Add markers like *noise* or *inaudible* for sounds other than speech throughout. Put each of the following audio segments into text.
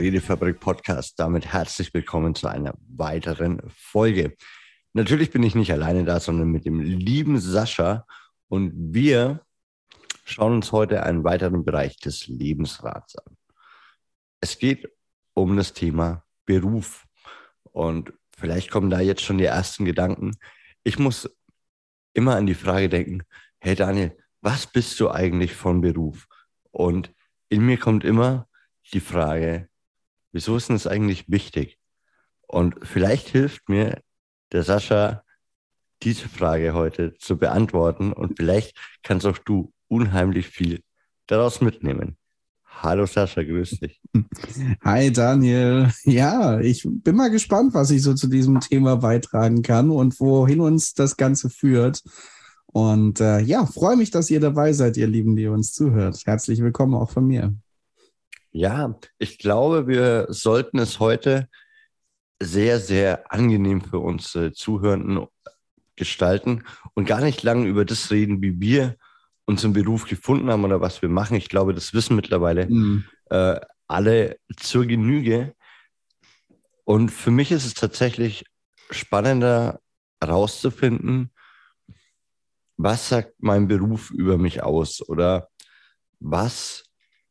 Redefabrik Podcast. Damit herzlich willkommen zu einer weiteren Folge. Natürlich bin ich nicht alleine da, sondern mit dem lieben Sascha und wir schauen uns heute einen weiteren Bereich des Lebensrats an. Es geht um das Thema Beruf und vielleicht kommen da jetzt schon die ersten Gedanken. Ich muss immer an die Frage denken, hey Daniel, was bist du eigentlich von Beruf? Und in mir kommt immer die Frage, wieso ist denn das eigentlich wichtig? Und vielleicht hilft mir der Sascha, diese Frage heute zu beantworten und vielleicht kannst auch du unheimlich viel daraus mitnehmen. Hallo Sascha, grüß dich. Hi Daniel. Ja, ich bin mal gespannt, was ich so zu diesem Thema beitragen kann und wohin uns das Ganze führt. Und äh, ja, freue mich, dass ihr dabei seid, ihr Lieben, die uns zuhört. Herzlich willkommen auch von mir. Ja, ich glaube, wir sollten es heute sehr, sehr angenehm für uns äh, Zuhörenden gestalten und gar nicht lange über das reden, wie wir unseren Beruf gefunden haben oder was wir machen. Ich glaube, das wissen mittlerweile mhm. äh, alle zur Genüge. Und für mich ist es tatsächlich spannender herauszufinden, was sagt mein Beruf über mich aus? Oder was,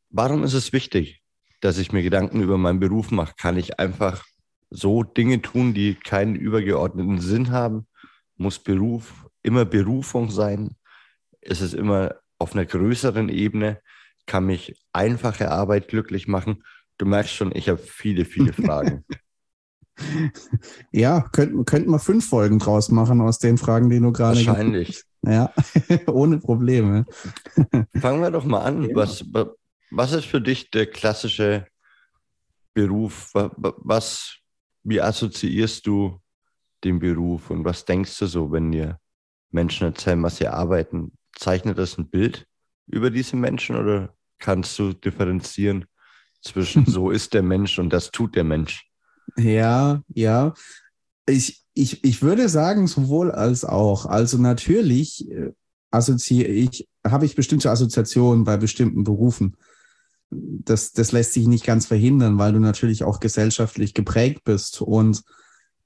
warum ist es wichtig, dass ich mir Gedanken über meinen Beruf mache? Kann ich einfach so Dinge tun, die keinen übergeordneten Sinn haben? Muss Beruf immer Berufung sein? Ist es immer auf einer größeren Ebene? Kann mich einfache Arbeit glücklich machen? Du merkst schon, ich habe viele, viele *laughs* Fragen. Ja, könnten könnten wir fünf Folgen draus machen aus den Fragen, die du gerade. Wahrscheinlich. Ja, *laughs* ohne Probleme. Fangen wir doch mal an. Ja. Was, was ist für dich der klassische Beruf? Was, wie assoziierst du den Beruf und was denkst du so, wenn dir Menschen erzählen, was sie arbeiten? Zeichnet das ein Bild über diese Menschen oder kannst du differenzieren zwischen *laughs* so ist der Mensch und das tut der Mensch? Ja, ja. Ich, ich, ich würde sagen, sowohl als auch. Also natürlich äh, assoziiere ich, habe ich bestimmte Assoziationen bei bestimmten Berufen. Das, das lässt sich nicht ganz verhindern, weil du natürlich auch gesellschaftlich geprägt bist. Und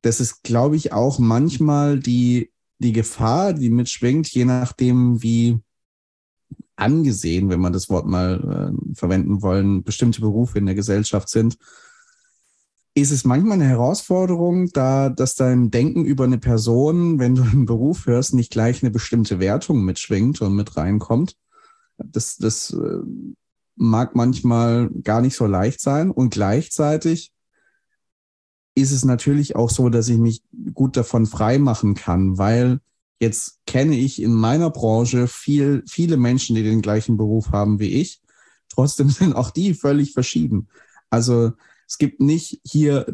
das ist, glaube ich, auch manchmal die, die Gefahr, die mitschwingt, je nachdem, wie angesehen, wenn man das Wort mal äh, verwenden wollen, bestimmte Berufe in der Gesellschaft sind ist es manchmal eine Herausforderung, da dass dein Denken über eine Person, wenn du einen Beruf hörst, nicht gleich eine bestimmte Wertung mitschwingt und mit reinkommt. Das, das äh, mag manchmal gar nicht so leicht sein. Und gleichzeitig ist es natürlich auch so, dass ich mich gut davon frei machen kann, weil jetzt kenne ich in meiner Branche viel, viele Menschen, die den gleichen Beruf haben wie ich. Trotzdem *laughs* sind auch die völlig verschieden. Also es gibt nicht hier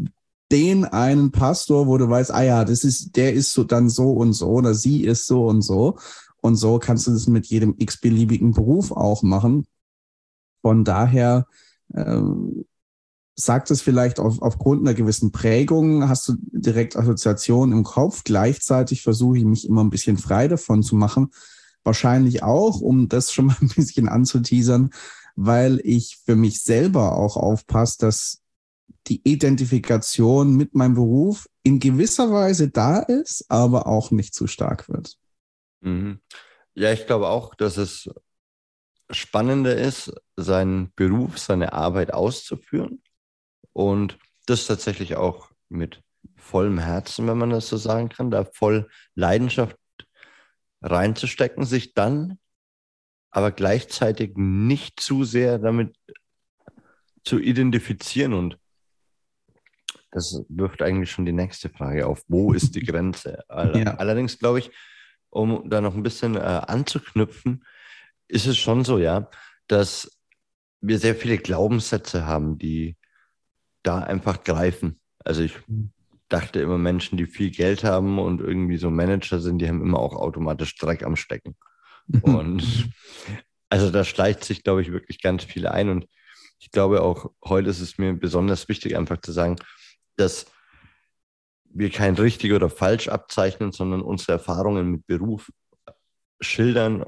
den einen Pastor, wo du weißt, ah ja, das ist, der ist so dann so und so oder sie ist so und so. Und so kannst du das mit jedem x-beliebigen Beruf auch machen. Von daher ähm, sagt es vielleicht auf, aufgrund einer gewissen Prägung, hast du direkt Assoziationen im Kopf. Gleichzeitig versuche ich mich immer ein bisschen frei davon zu machen. Wahrscheinlich auch, um das schon mal *laughs* ein bisschen anzuteasern, weil ich für mich selber auch aufpasse, dass die Identifikation mit meinem Beruf in gewisser Weise da ist, aber auch nicht zu stark wird. Mhm. Ja, ich glaube auch, dass es spannender ist, seinen Beruf, seine Arbeit auszuführen und das tatsächlich auch mit vollem Herzen, wenn man das so sagen kann, da voll Leidenschaft reinzustecken, sich dann aber gleichzeitig nicht zu sehr damit zu identifizieren und das wirft eigentlich schon die nächste Frage auf. Wo ist die *laughs* Grenze? Ja. Allerdings glaube ich, um da noch ein bisschen äh, anzuknüpfen, ist es schon so, ja, dass wir sehr viele Glaubenssätze haben, die da einfach greifen. Also ich mhm. dachte immer, Menschen, die viel Geld haben und irgendwie so Manager sind, die haben immer auch automatisch Dreck am Stecken. *laughs* Und also da schleicht sich, glaube ich, wirklich ganz viel ein. Und ich glaube auch heute ist es mir besonders wichtig, einfach zu sagen, dass wir kein richtig oder falsch abzeichnen, sondern unsere Erfahrungen mit Beruf schildern,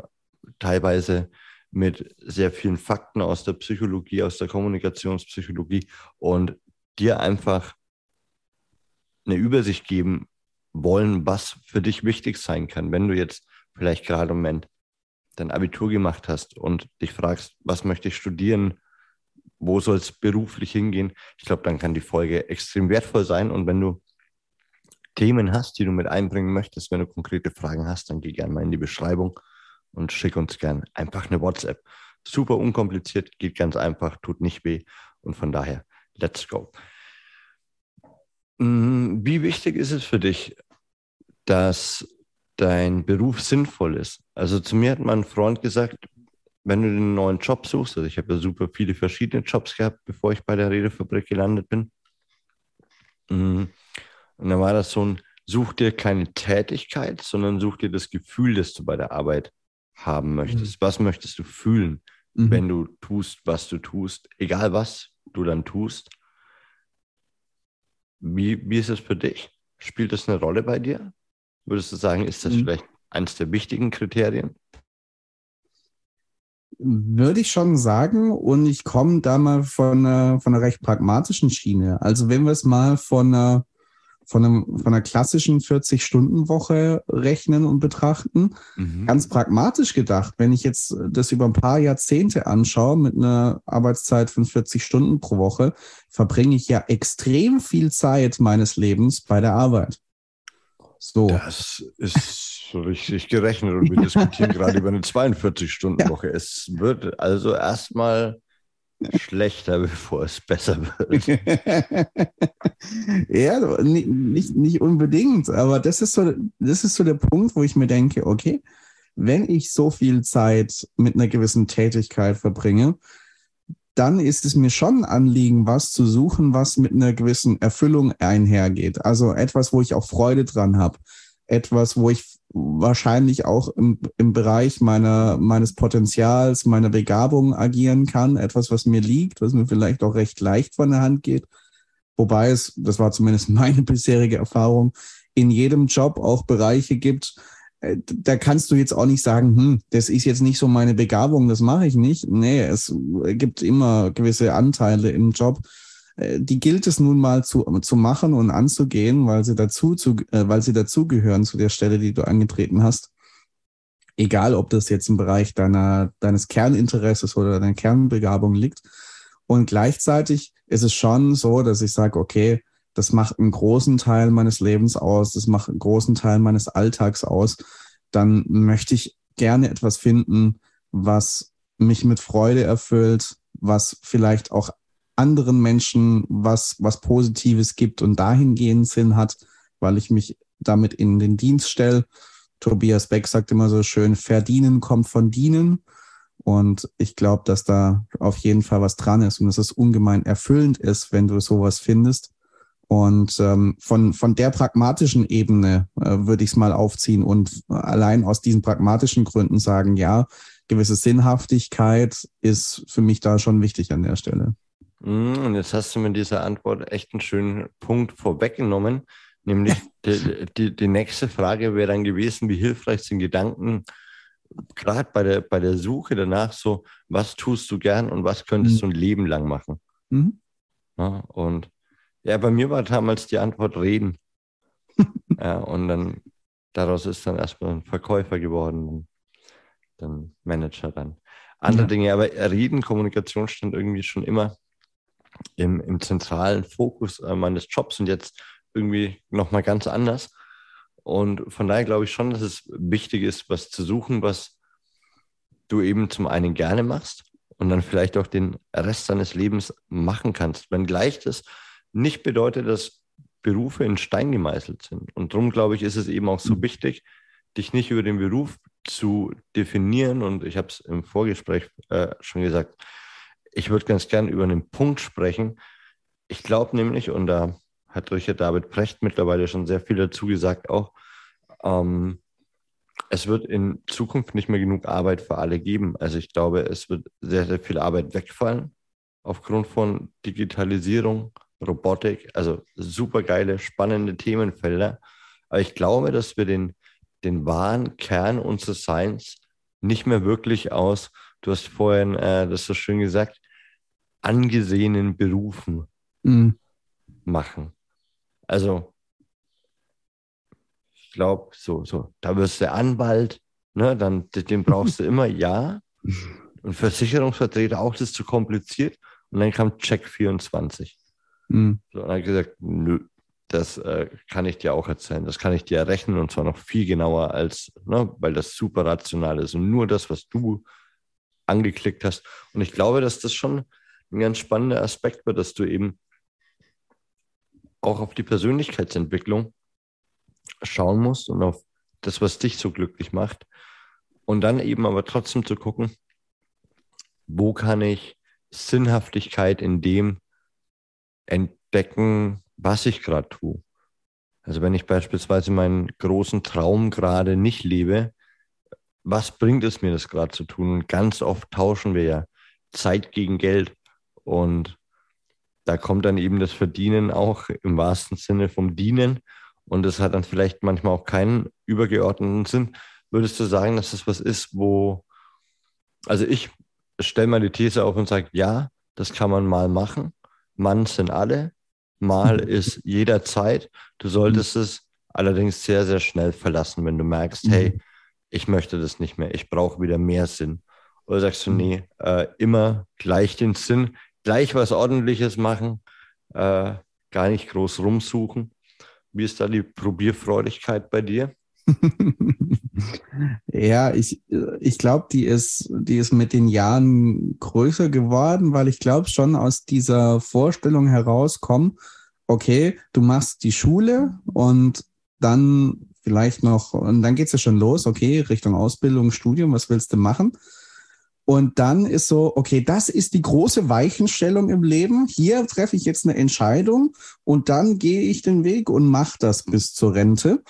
teilweise mit sehr vielen Fakten aus der Psychologie, aus der Kommunikationspsychologie und dir einfach eine Übersicht geben wollen, was für dich wichtig sein kann, wenn du jetzt vielleicht gerade im Moment dein Abitur gemacht hast und dich fragst, was möchte ich studieren, wo soll es beruflich hingehen. Ich glaube, dann kann die Folge extrem wertvoll sein. Und wenn du Themen hast, die du mit einbringen möchtest, wenn du konkrete Fragen hast, dann geh gerne mal in die Beschreibung und schick uns gerne einfach eine WhatsApp. Super unkompliziert, geht ganz einfach, tut nicht weh. Und von daher, let's go. Mm, wie wichtig ist es für dich, dass dein Beruf sinnvoll ist? Also zu mir hat mein Freund gesagt, wenn du einen neuen Job suchst, also ich habe ja super viele verschiedene Jobs gehabt, bevor ich bei der Redefabrik gelandet bin. Mm, und dann war das so ein, such dir keine Tätigkeit, sondern such dir das Gefühl, das du bei der Arbeit haben möchtest. Mhm. Was möchtest du fühlen, mhm. wenn du tust, was du tust, egal was du dann tust? Wie, wie ist es für dich? Spielt das eine Rolle bei dir? Würdest du sagen, ist das mhm. vielleicht eines der wichtigen Kriterien? Würde ich schon sagen. Und ich komme da mal von einer, von einer recht pragmatischen Schiene. Also wenn wir es mal von einer, von, einem, von einer klassischen 40-Stunden-Woche rechnen und betrachten, mhm. ganz pragmatisch gedacht, wenn ich jetzt das über ein paar Jahrzehnte anschaue mit einer Arbeitszeit von 40 Stunden pro Woche, verbringe ich ja extrem viel Zeit meines Lebens bei der Arbeit. So. Das ist richtig gerechnet und wir diskutieren *laughs* gerade über eine 42-Stunden-Woche. Ja. Es wird also erstmal schlechter, *laughs* bevor es besser wird. *laughs* ja, nicht, nicht unbedingt, aber das ist, so, das ist so der Punkt, wo ich mir denke, okay, wenn ich so viel Zeit mit einer gewissen Tätigkeit verbringe, dann ist es mir schon ein Anliegen, was zu suchen, was mit einer gewissen Erfüllung einhergeht. Also etwas, wo ich auch Freude dran habe. Etwas, wo ich wahrscheinlich auch im, im Bereich meiner, meines Potenzials, meiner Begabung agieren kann. Etwas, was mir liegt, was mir vielleicht auch recht leicht von der Hand geht. Wobei es, das war zumindest *laughs* meine bisherige Erfahrung, in jedem Job auch Bereiche gibt, äh, da kannst du jetzt auch nicht sagen, hm, das ist jetzt nicht so meine Begabung, das mache ich nicht. Nee, es gibt immer gewisse Anteile im Job, die gilt es nun mal zu, zu machen und anzugehen, weil sie dazu, zu, äh, weil sie dazugehören zu der Stelle, die du angetreten hast. Egal, ob das jetzt im Bereich deiner, deines Kerninteresses oder deiner Kernbegabung liegt. Und gleichzeitig ist es schon so, dass ich sage, okay, das macht einen großen Teil meines Lebens aus, das macht einen großen Teil meines Alltags aus, dann möchte ich gerne etwas finden, was mich mit Freude erfüllt, was vielleicht auch anderen Menschen was, was Positives gibt und dahingehend Sinn hat, weil ich mich damit in den Dienst stelle. Tobias Beck sagt immer so schön, verdienen kommt von dienen. Und ich glaube, dass da auf jeden Fall was dran ist und dass es ungemein erfüllend ist, wenn du sowas findest. Und ähm, von, von der pragmatischen Ebene äh, würde ich es mal aufziehen und allein aus diesen pragmatischen Gründen sagen, ja, gewisse Sinnhaftigkeit ist für mich da schon wichtig an der Stelle. Mm, und jetzt hast du mit dieser Antwort echt einen schönen Punkt vorweggenommen, nämlich *laughs* die, die, die nächste Frage wäre dann gewesen, wie hilfreich sind Gedanken, gerade bei der, bei der Suche danach, so, was tust du gern und was könntest mhm. du ein Leben lang machen? Mhm. Ja, und ja, bei mir war damals die Antwort reden. *laughs* ja, und dann daraus ist dann erstmal ein Verkäufer geworden, dann Manager dann. Andere ja. Dinge, aber Reden, Kommunikation stand irgendwie schon immer im, im zentralen Fokus äh, meines Jobs und jetzt irgendwie nochmal ganz anders. Und von daher glaube ich schon, dass es wichtig ist, was zu suchen, was du eben zum einen gerne machst und dann vielleicht auch den Rest deines Lebens machen kannst. Wenngleich das nicht bedeutet, dass Berufe in Stein gemeißelt sind. Und darum glaube ich, ist es eben auch so mhm. wichtig, dich nicht über den Beruf zu definieren. Und ich habe es im Vorgespräch äh, schon gesagt, ich würde ganz gern über einen Punkt sprechen. Ich glaube nämlich, und da hat Richard David Precht mittlerweile schon sehr viel dazu gesagt, auch, ähm, es wird in Zukunft nicht mehr genug Arbeit für alle geben. Also ich glaube, es wird sehr, sehr viel Arbeit wegfallen aufgrund von Digitalisierung, Robotik, also super geile, spannende Themenfelder. Aber ich glaube, dass wir den, den wahren Kern unseres Seins nicht mehr wirklich aus du hast vorhin äh, das so schön gesagt, angesehenen Berufen mhm. machen. Also, ich glaube, so, so, da wirst du Anwalt, ne, dann, den brauchst du immer, ja. *laughs* Und Versicherungsvertreter auch, das ist zu kompliziert. Und dann kam Check 24. Mhm. So, und dann gesagt, nö, das äh, kann ich dir auch erzählen. Das kann ich dir errechnen und zwar noch viel genauer als, ne, weil das super rational ist und nur das, was du angeklickt hast. Und ich glaube, dass das schon ein ganz spannender Aspekt wird, dass du eben auch auf die Persönlichkeitsentwicklung schauen musst und auf das, was dich so glücklich macht. Und dann eben aber trotzdem zu gucken, wo kann ich Sinnhaftigkeit in dem entdecken, was ich gerade tue. Also wenn ich beispielsweise meinen großen Traum gerade nicht lebe, was bringt es mir, das gerade zu tun? Ganz oft tauschen wir ja Zeit gegen Geld. Und da kommt dann eben das Verdienen auch im wahrsten Sinne vom Dienen. Und das hat dann vielleicht manchmal auch keinen übergeordneten Sinn. Würdest du sagen, dass das was ist, wo, also ich stelle mal die These auf und sage, ja, das kann man mal machen. Mann sind alle. Mal mhm. ist jederzeit. Du solltest mhm. es allerdings sehr, sehr schnell verlassen, wenn du merkst, mhm. hey, ich möchte das nicht mehr, ich brauche wieder mehr Sinn. Oder sagst du, mhm. nee, äh, immer gleich den Sinn, gleich was Ordentliches machen, äh, gar nicht groß rumsuchen. Wie ist da die Probierfreudigkeit bei dir? *laughs* ja, ich, ich glaube, die ist, die ist mit den Jahren größer geworden, weil ich glaube schon aus dieser Vorstellung herauskommen, okay, du machst die Schule und dann vielleicht noch, und dann geht es ja schon los, okay, Richtung Ausbildung, Studium, was willst du machen? Und dann ist so, okay, das ist die große Weichenstellung im Leben. Hier treffe ich jetzt eine Entscheidung und dann gehe ich den Weg und mache das bis zur Rente.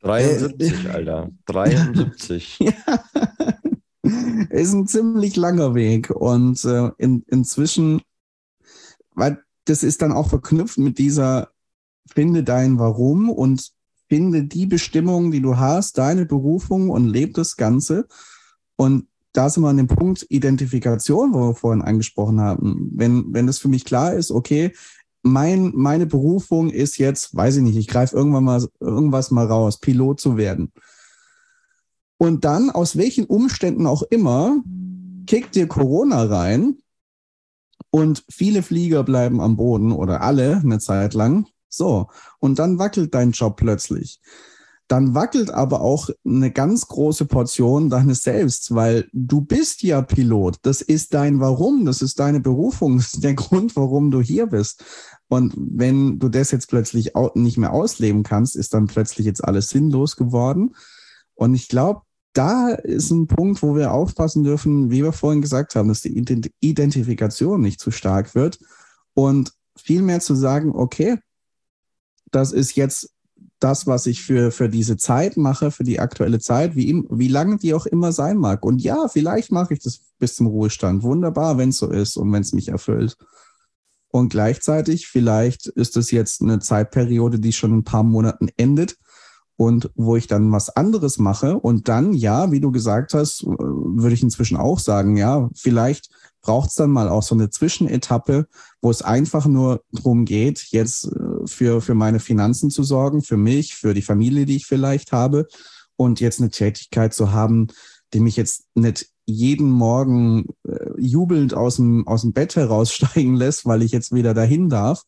73, äh, Alter. *laughs* 73. ja. Ist ein ziemlich langer Weg. Und äh, in, inzwischen, weil das ist dann auch verknüpft mit dieser Finde dein Warum und finde die Bestimmung, die du hast, deine Berufung und lebe das Ganze. Und da sind wir an dem Punkt Identifikation, wo wir vorhin angesprochen haben. Wenn, wenn das für mich klar ist, okay, mein, meine Berufung ist jetzt, weiß ich nicht, ich greife irgendwann mal irgendwas mal raus, Pilot zu werden. Und dann, aus welchen Umständen auch immer, kickt dir Corona rein und viele Flieger bleiben am Boden oder alle eine Zeit lang. So, und dann wackelt dein Job plötzlich. Dann wackelt aber auch eine ganz große Portion deines Selbst, weil du bist ja Pilot. Das ist dein Warum, das ist deine Berufung, *laughs* das ist der Grund, warum du hier bist. Und wenn du das jetzt plötzlich nicht mehr ausleben kannst, ist dann plötzlich jetzt alles sinnlos geworden. Und ich glaube, da ist ein Punkt, wo wir aufpassen dürfen, wie wir vorhin gesagt haben, dass die Identifikation nicht zu stark wird und vielmehr zu sagen, okay, das ist jetzt das, was ich für, für diese Zeit mache, für die aktuelle Zeit, wie, wie lange die auch immer sein mag. Und ja, vielleicht mache ich das bis zum Ruhestand. Wunderbar, wenn es so ist und wenn es mich erfüllt. Und gleichzeitig, vielleicht ist es jetzt eine Zeitperiode, die schon ein paar Monaten endet und wo ich dann was anderes mache. Und dann, ja, wie du gesagt hast, würde ich inzwischen auch sagen, ja, vielleicht braucht es dann mal auch so eine Zwischenetappe, wo es einfach nur darum geht, jetzt äh, für, für meine Finanzen zu sorgen, für mich, für die Familie, die ich vielleicht habe und jetzt eine Tätigkeit zu haben, die mich jetzt nicht jeden Morgen äh, jubelnd aus dem, aus dem Bett heraussteigen *laughs* lässt, weil ich jetzt wieder dahin darf,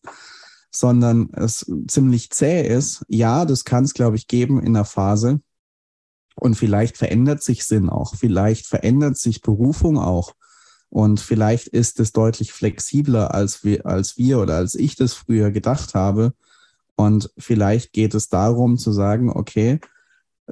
sondern es ziemlich zäh ist. Ja, das kann es, glaube ich, geben in der Phase. Und vielleicht verändert sich Sinn auch. Vielleicht verändert sich Berufung auch. Und vielleicht ist es deutlich flexibler, als wir, als wir oder als ich das früher gedacht habe. Und vielleicht geht es darum zu sagen, okay,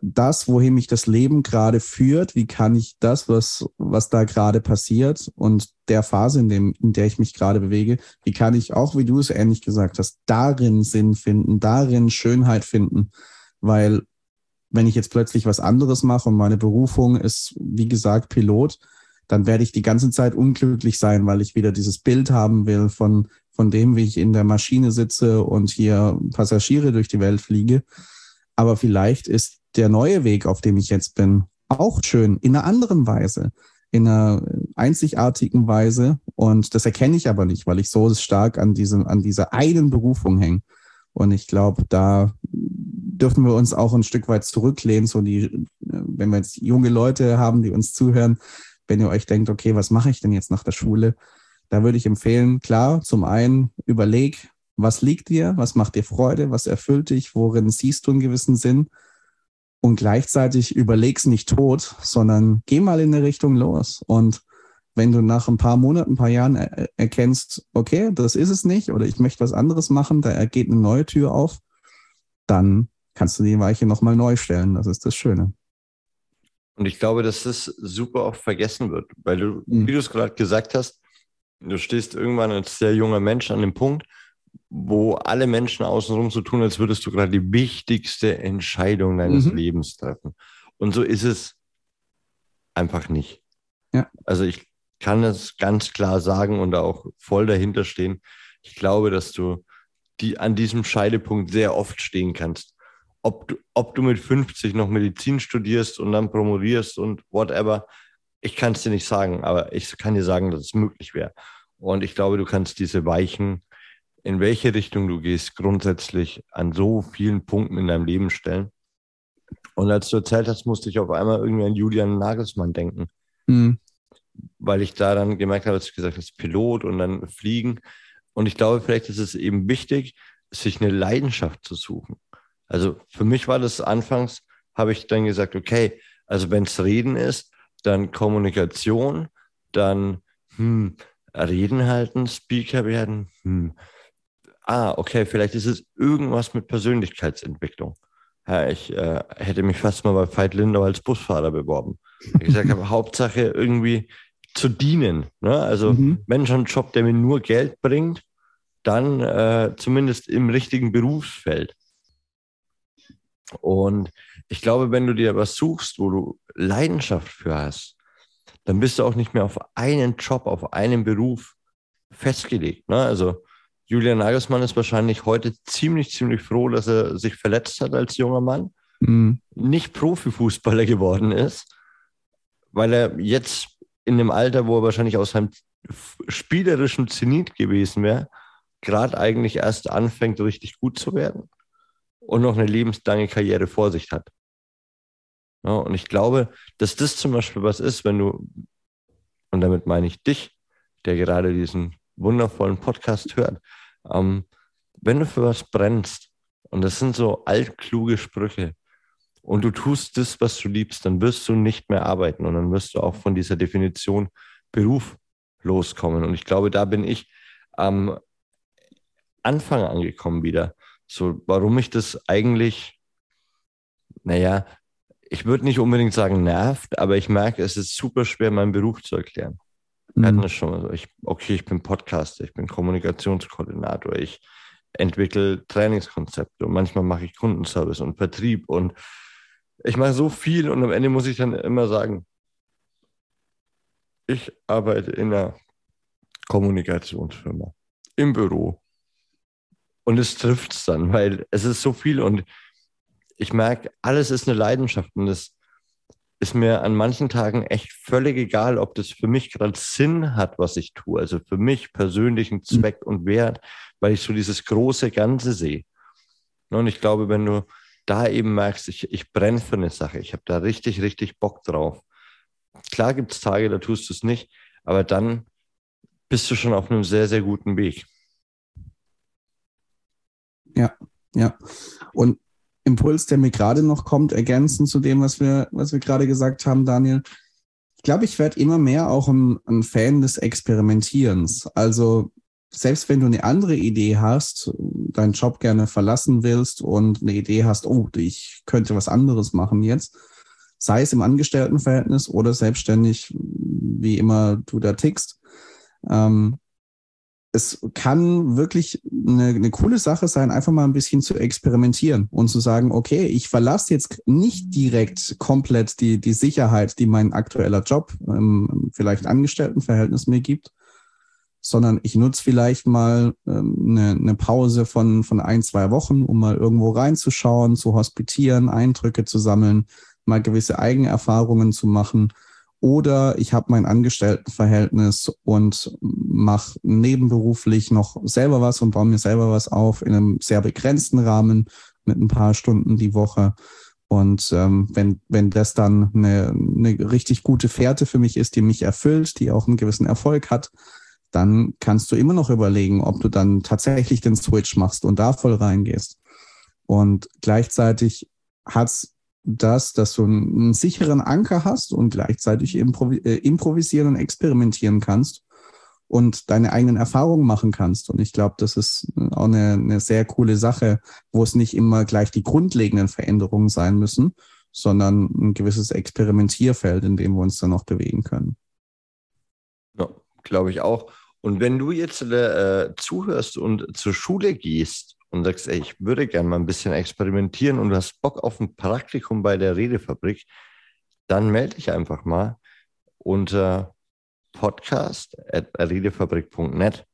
das, wohin mich das Leben gerade führt, wie kann ich das, was, was da gerade passiert und der Phase, in, dem, in der ich mich gerade bewege, wie kann ich auch, wie du es ähnlich gesagt hast, darin Sinn finden, darin Schönheit finden, weil wenn ich jetzt plötzlich was anderes mache und meine Berufung ist, wie gesagt, Pilot, dann werde ich die ganze Zeit unglücklich sein, weil ich wieder dieses Bild haben will von, von dem, wie ich in der Maschine sitze und hier Passagiere durch die Welt fliege. Aber vielleicht ist der neue Weg, auf dem ich jetzt bin, auch schön in einer anderen Weise. in einer einzigartigen Weise. Und das erkenne ich aber nicht, weil ich so stark an, diesem, an dieser einen Berufung hänge. Und ich glaube, da dürfen wir uns auch ein Stück weit zurücklehnen, so die, wenn wir jetzt junge Leute haben, die uns zuhören, wenn ihr euch denkt, okay, was mache ich denn jetzt nach der Schule? Da würde ich empfehlen, klar, zum einen überleg, was liegt dir, was macht dir Freude, was erfüllt dich, worin siehst du einen gewissen Sinn und gleichzeitig überleg's nicht tot, sondern geh mal in eine Richtung los. Und wenn du nach ein paar Monaten, ein paar Jahren er erkennst, okay, das ist es nicht oder ich möchte was anderes machen, da geht eine neue Tür auf, dann kannst du die Weiche nochmal neu stellen. Das ist das Schöne. Und ich glaube, dass das super oft vergessen wird, weil du, mhm. wie du es gerade gesagt hast, du stehst irgendwann als sehr junger Mensch an dem Punkt, wo alle Menschen außenrum so tun, als würdest du gerade die wichtigste Entscheidung deines mhm. Lebens treffen. Und so ist es einfach nicht. Ja. Also ich kann es ganz klar sagen und auch voll dahinter stehen. Ich glaube, dass du die an diesem Scheidepunkt sehr oft stehen kannst. Ob du, ob du mit 50 noch Medizin studierst und dann promovierst und whatever, ich kann es dir nicht sagen, aber ich kann dir sagen, dass es möglich wäre. Und ich glaube, du kannst diese Weichen in welche Richtung du gehst, grundsätzlich an so vielen Punkten in deinem Leben stellen. Und als du erzählt hast, musste ich auf einmal irgendwie an Julian Nagelsmann denken. Mhm. Weil ich da dann gemerkt habe, dass du gesagt hast, Pilot und dann fliegen. Und ich glaube, vielleicht ist es eben wichtig, sich eine Leidenschaft zu suchen. Also für mich war das anfangs, habe ich dann gesagt, okay, also wenn es Reden ist, dann Kommunikation, dann hm, Reden halten, Speaker werden, hm, ah, okay, vielleicht ist es irgendwas mit Persönlichkeitsentwicklung. Ja, ich äh, hätte mich fast mal bei Veit Lindau als Busfahrer beworben. Ich gesagt habe, *laughs* Hauptsache irgendwie zu dienen. Ne? Also mhm. wenn schon ein Job, der mir nur Geld bringt, dann äh, zumindest im richtigen Berufsfeld. Und ich glaube, wenn du dir was suchst, wo du Leidenschaft für hast, dann bist du auch nicht mehr auf einen Job, auf einen Beruf festgelegt. Ne? Also Julian Nagelsmann ist wahrscheinlich heute ziemlich, ziemlich froh, dass er sich verletzt hat als junger Mann, mhm. nicht Profifußballer geworden ist, weil er jetzt in dem Alter, wo er wahrscheinlich aus seinem spielerischen Zenit gewesen wäre, gerade eigentlich erst anfängt, richtig gut zu werden und noch eine lebenslange Karriere vor sich hat. Ja, und ich glaube, dass das zum Beispiel was ist, wenn du, und damit meine ich dich, der gerade diesen wundervollen Podcast hört. Ähm, wenn du für was brennst, und das sind so altkluge Sprüche, und du tust das, was du liebst, dann wirst du nicht mehr arbeiten und dann wirst du auch von dieser Definition Beruf loskommen. Und ich glaube, da bin ich am Anfang angekommen wieder. So, warum ich das eigentlich, naja, ich würde nicht unbedingt sagen nervt, aber ich merke, es ist super schwer, meinen Beruf zu erklären. Wir hatten mhm. das schon mal. Ich, okay, ich bin Podcaster, ich bin Kommunikationskoordinator, ich entwickle Trainingskonzepte und manchmal mache ich Kundenservice und Vertrieb und ich mache so viel und am Ende muss ich dann immer sagen, ich arbeite in einer Kommunikationsfirma, im Büro. Und es trifft es dann, weil es ist so viel und ich merke, alles ist eine Leidenschaft und es ist mir an manchen Tagen echt völlig egal, ob das für mich gerade Sinn hat, was ich tue. Also für mich persönlichen hm. Zweck und Wert, weil ich so dieses große Ganze sehe. Und ich glaube, wenn du da eben merkst, ich, ich brenne für eine Sache, ich habe da richtig, richtig Bock drauf. Klar gibt es Tage, da tust du es nicht, aber dann bist du schon auf einem sehr, sehr guten Weg. Ja, ja. Und Impuls, der mir gerade noch kommt, ergänzend zu dem, was wir, was wir gerade gesagt haben, Daniel. Ich glaube, ich werde immer mehr auch ein, ein Fan des Experimentierens. Also selbst wenn du eine andere Idee hast, deinen Job gerne verlassen willst und eine Idee hast, oh, ich könnte was anderes machen jetzt, sei es im Angestelltenverhältnis oder selbstständig, wie immer du da tickst, ähm, es kann wirklich eine, eine, coole Sache sein, einfach mal ein bisschen zu experimentieren und zu sagen, okay, ich verlasse jetzt nicht direkt komplett die, die Sicherheit, die mein aktueller Job, ähm, vielleicht Angestelltenverhältnis mir gibt, sondern ich nutze vielleicht mal ähm, eine, eine Pause von, von ein, zwei Wochen, um mal irgendwo reinzuschauen, zu hospitieren, Eindrücke zu sammeln, mal gewisse Eigenerfahrungen zu machen Oder ich habe mein Angestelltenverhältnis und mache nebenberuflich noch selber was und baue mir selber was auf in einem sehr begrenzten Rahmen mit ein paar Stunden die Woche. Und ähm, wenn, wenn das dann eine, eine richtig gute Fährte für mich ist, die mich erfüllt, die auch einen gewissen Erfolg hat, dann kannst du immer noch überlegen, ob du dann tatsächlich den Switch machst und da voll reingehst. Und gleichzeitig hat's das, dass du einen sicheren Anker hast und gleichzeitig improvi äh, improvisieren und experimentieren kannst und deine eigenen Erfahrungen machen kannst. Und ich glaube, das ist auch eine, eine sehr coole Sache, wo es nicht immer gleich die grundlegenden Veränderungen sein müssen, sondern ein gewisses Experimentierfeld, in dem wir uns dann noch bewegen können. Ja, glaube ich auch. Und wenn du jetzt äh, zuhörst und zur Schule gehst und sagst, ey, ich würde gerne mal ein bisschen experimentieren und du hast Bock auf ein Praktikum bei der Redefabrik, dann melde dich einfach mal unter podcast.redefabrik.net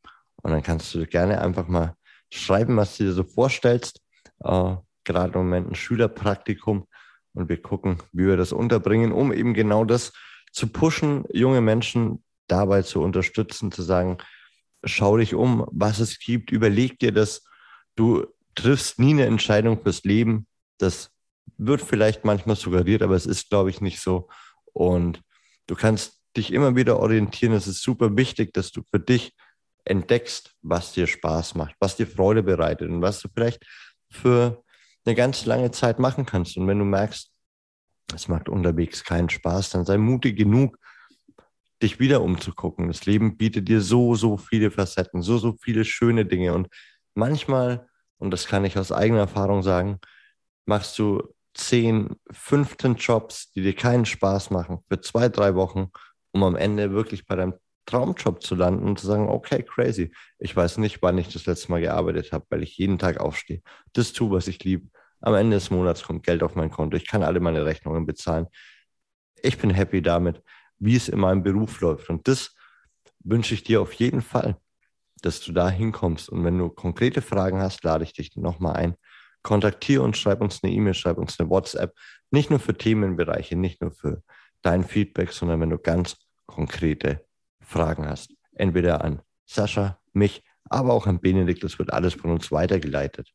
und dann kannst du gerne einfach mal schreiben, was du dir so vorstellst. Äh, gerade im Moment ein Schülerpraktikum und wir gucken, wie wir das unterbringen, um eben genau das zu pushen, junge Menschen dabei zu unterstützen, zu sagen, schau dich um, was es gibt, überleg dir das, du triffst nie eine Entscheidung fürs Leben. Das wird vielleicht manchmal suggeriert, aber es ist, glaube ich, nicht so. Und du kannst dich immer wieder orientieren. Es ist super wichtig, dass du für dich entdeckst, was dir Spaß macht, was dir Freude bereitet und was du vielleicht für eine ganz lange Zeit machen kannst. Und wenn du merkst, es macht unterwegs keinen Spaß, dann sei mutig genug, dich wieder umzugucken. Das Leben bietet dir so, so viele Facetten, so, so viele schöne Dinge. Und manchmal, und das kann ich aus eigener Erfahrung sagen, machst du 10, 15 Jobs, die dir keinen Spaß machen, für zwei, drei Wochen, um am Ende wirklich bei deinem Traumjob zu landen und zu sagen, okay, crazy. Ich weiß nicht, wann ich das letzte Mal gearbeitet habe, weil ich jeden Tag aufstehe. Das tue, was ich liebe. Am Ende des Monats kommt Geld auf mein Konto. Ich kann alle meine Rechnungen bezahlen. Ich bin happy damit, wie es in meinem Beruf läuft. Und das wünsche ich dir auf jeden Fall, dass du da hinkommst. Und wenn du konkrete Fragen hast, lade ich dich nochmal ein. Kontaktiere uns, schreib uns eine E-Mail, schreib uns eine WhatsApp. Nicht nur für Themenbereiche, nicht nur für dein Feedback, sondern wenn du ganz konkrete Fragen hast. Entweder an Sascha, mich, aber auch an Benedikt. Das wird alles von uns weitergeleitet.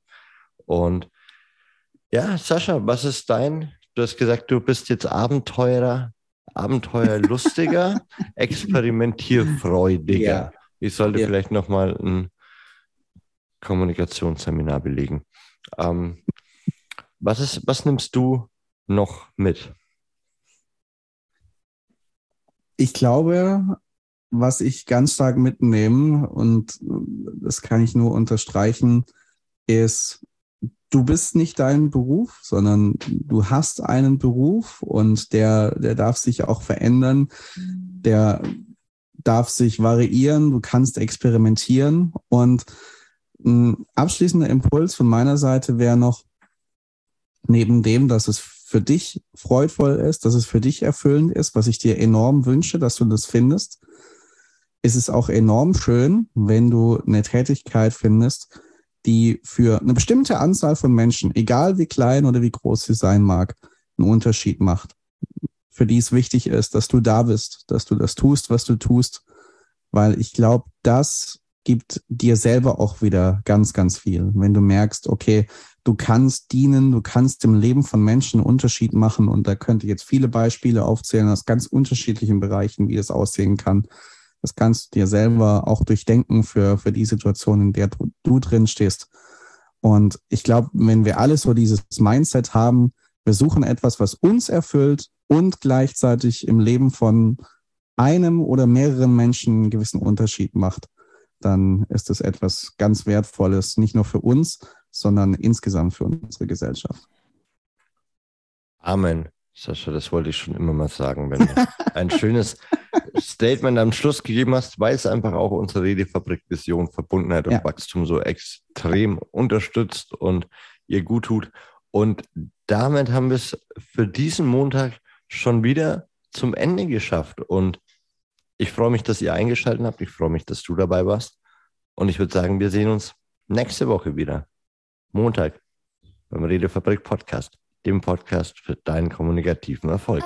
Und ja, Sascha, was ist dein? Du hast gesagt, du bist jetzt Abenteurer, Abenteuerlustiger, *laughs* experimentierfreudiger. Ja. Ich sollte ja. vielleicht nochmal ein Kommunikationsseminar belegen. Ähm, was, ist, was nimmst du noch mit? Ich glaube, was ich ganz stark mitnehme, und das kann ich nur unterstreichen, ist, du bist nicht dein Beruf, sondern du hast einen Beruf und der, der darf sich auch verändern. Der darf sich variieren. Du kannst experimentieren. Und ein abschließender Impuls von meiner Seite wäre noch, neben dem, dass es für dich freudvoll ist, dass es für dich erfüllend ist, was ich dir enorm wünsche, dass du das findest, ist es auch enorm schön, wenn du eine Tätigkeit findest, die für eine bestimmte Anzahl von Menschen, egal wie klein oder wie groß sie sein mag, einen Unterschied macht. Für die es wichtig ist, dass du da bist, dass du das tust, was du tust, weil ich glaube, das gibt dir selber auch wieder ganz, ganz viel. Wenn du merkst, okay, du kannst dienen, du kannst im Leben von Menschen einen Unterschied machen und da könnte jetzt viele Beispiele aufzählen aus ganz unterschiedlichen Bereichen, wie das aussehen kann. Das kannst du dir selber auch durchdenken für, für die Situation, in der du, du drin stehst. Und ich glaube, wenn wir alle so dieses Mindset haben, wir suchen etwas, was uns erfüllt und gleichzeitig im Leben von einem oder mehreren Menschen einen gewissen Unterschied macht, dann ist es etwas ganz Wertvolles, nicht nur für uns, sondern insgesamt für unsere Gesellschaft. Amen. Sascha, das wollte ich schon immer mal sagen, wenn du *laughs* ein schönes Statement am Schluss gegeben hast, weil es einfach auch unsere Redefabrik-Vision Verbundenheit und ja. Wachstum so extrem unterstützt und ihr gut tut. Und damit haben wir es für diesen Montag schon wieder zum Ende geschafft. Und ich freue mich, dass ihr eingeschaltet habt. Ich freue mich, dass du dabei warst. Und ich würde sagen, wir sehen uns nächste Woche wieder. Montag beim Redefabrik Podcast dem Podcast für deinen kommunikativen Erfolg.